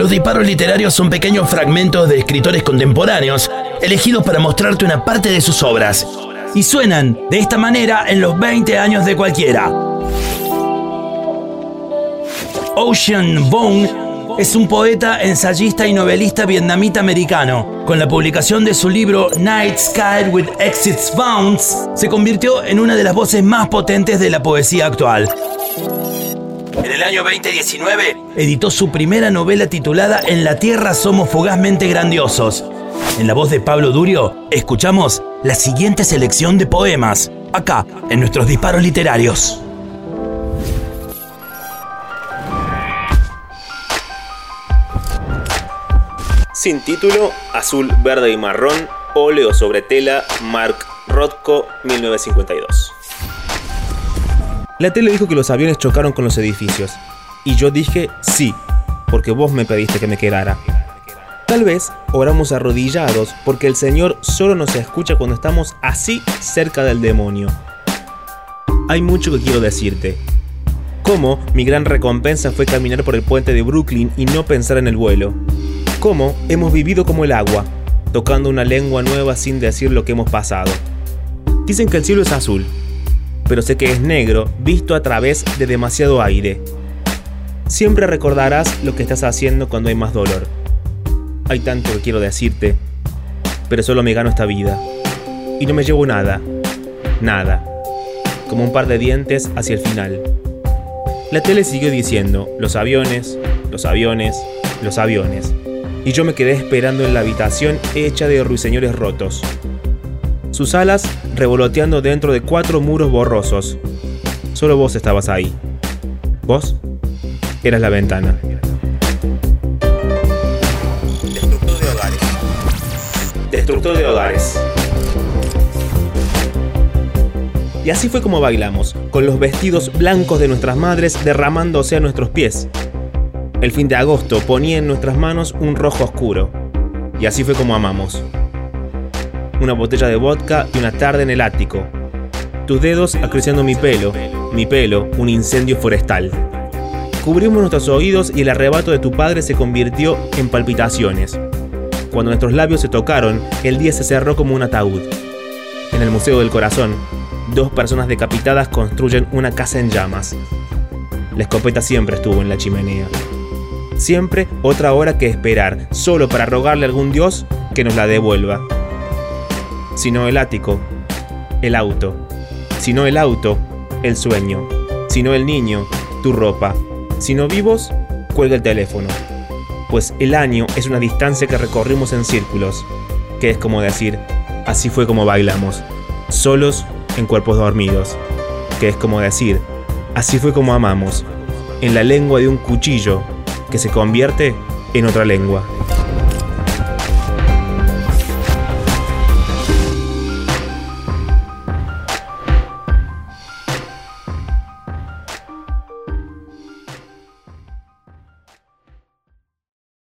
Los disparos literarios son pequeños fragmentos de escritores contemporáneos, elegidos para mostrarte una parte de sus obras. Y suenan de esta manera en los 20 años de cualquiera. Ocean Vuong es un poeta, ensayista y novelista vietnamita americano. Con la publicación de su libro Night Sky with Exits Bounds, se convirtió en una de las voces más potentes de la poesía actual. En el año 2019, editó su primera novela titulada En la Tierra somos fugazmente grandiosos. En la voz de Pablo Durio, escuchamos la siguiente selección de poemas, acá, en nuestros disparos literarios. Sin título, azul, verde y marrón, óleo sobre tela, Mark Rothko, 1952. La tele dijo que los aviones chocaron con los edificios. Y yo dije sí, porque vos me pediste que me quedara. Tal vez oramos arrodillados porque el Señor solo nos escucha cuando estamos así cerca del demonio. Hay mucho que quiero decirte. Cómo mi gran recompensa fue caminar por el puente de Brooklyn y no pensar en el vuelo cómo hemos vivido como el agua, tocando una lengua nueva sin decir lo que hemos pasado. Dicen que el cielo es azul, pero sé que es negro visto a través de demasiado aire. Siempre recordarás lo que estás haciendo cuando hay más dolor. Hay tanto que quiero decirte, pero solo me gano esta vida. Y no me llevo nada, nada, como un par de dientes hacia el final. La tele siguió diciendo, los aviones, los aviones, los aviones y yo me quedé esperando en la habitación hecha de ruiseñores rotos. Sus alas revoloteando dentro de cuatro muros borrosos. Solo vos estabas ahí. Vos eras la ventana. Destructor de hogares. Destructor de hogares. Y así fue como bailamos, con los vestidos blancos de nuestras madres derramándose a nuestros pies, el fin de agosto ponía en nuestras manos un rojo oscuro. Y así fue como amamos. Una botella de vodka y una tarde en el ático. Tus dedos acariciando mi pelo, mi pelo, un incendio forestal. Cubrimos nuestros oídos y el arrebato de tu padre se convirtió en palpitaciones. Cuando nuestros labios se tocaron, el día se cerró como un ataúd. En el Museo del Corazón, dos personas decapitadas construyen una casa en llamas. La escopeta siempre estuvo en la chimenea siempre otra hora que esperar, solo para rogarle a algún dios que nos la devuelva. Si no el ático, el auto. Si no el auto, el sueño. Si no el niño, tu ropa. Si no vivos, cuelga el teléfono. Pues el año es una distancia que recorrimos en círculos, que es como decir, así fue como bailamos, solos en cuerpos dormidos, que es como decir, así fue como amamos, en la lengua de un cuchillo que se convierte en otra lengua.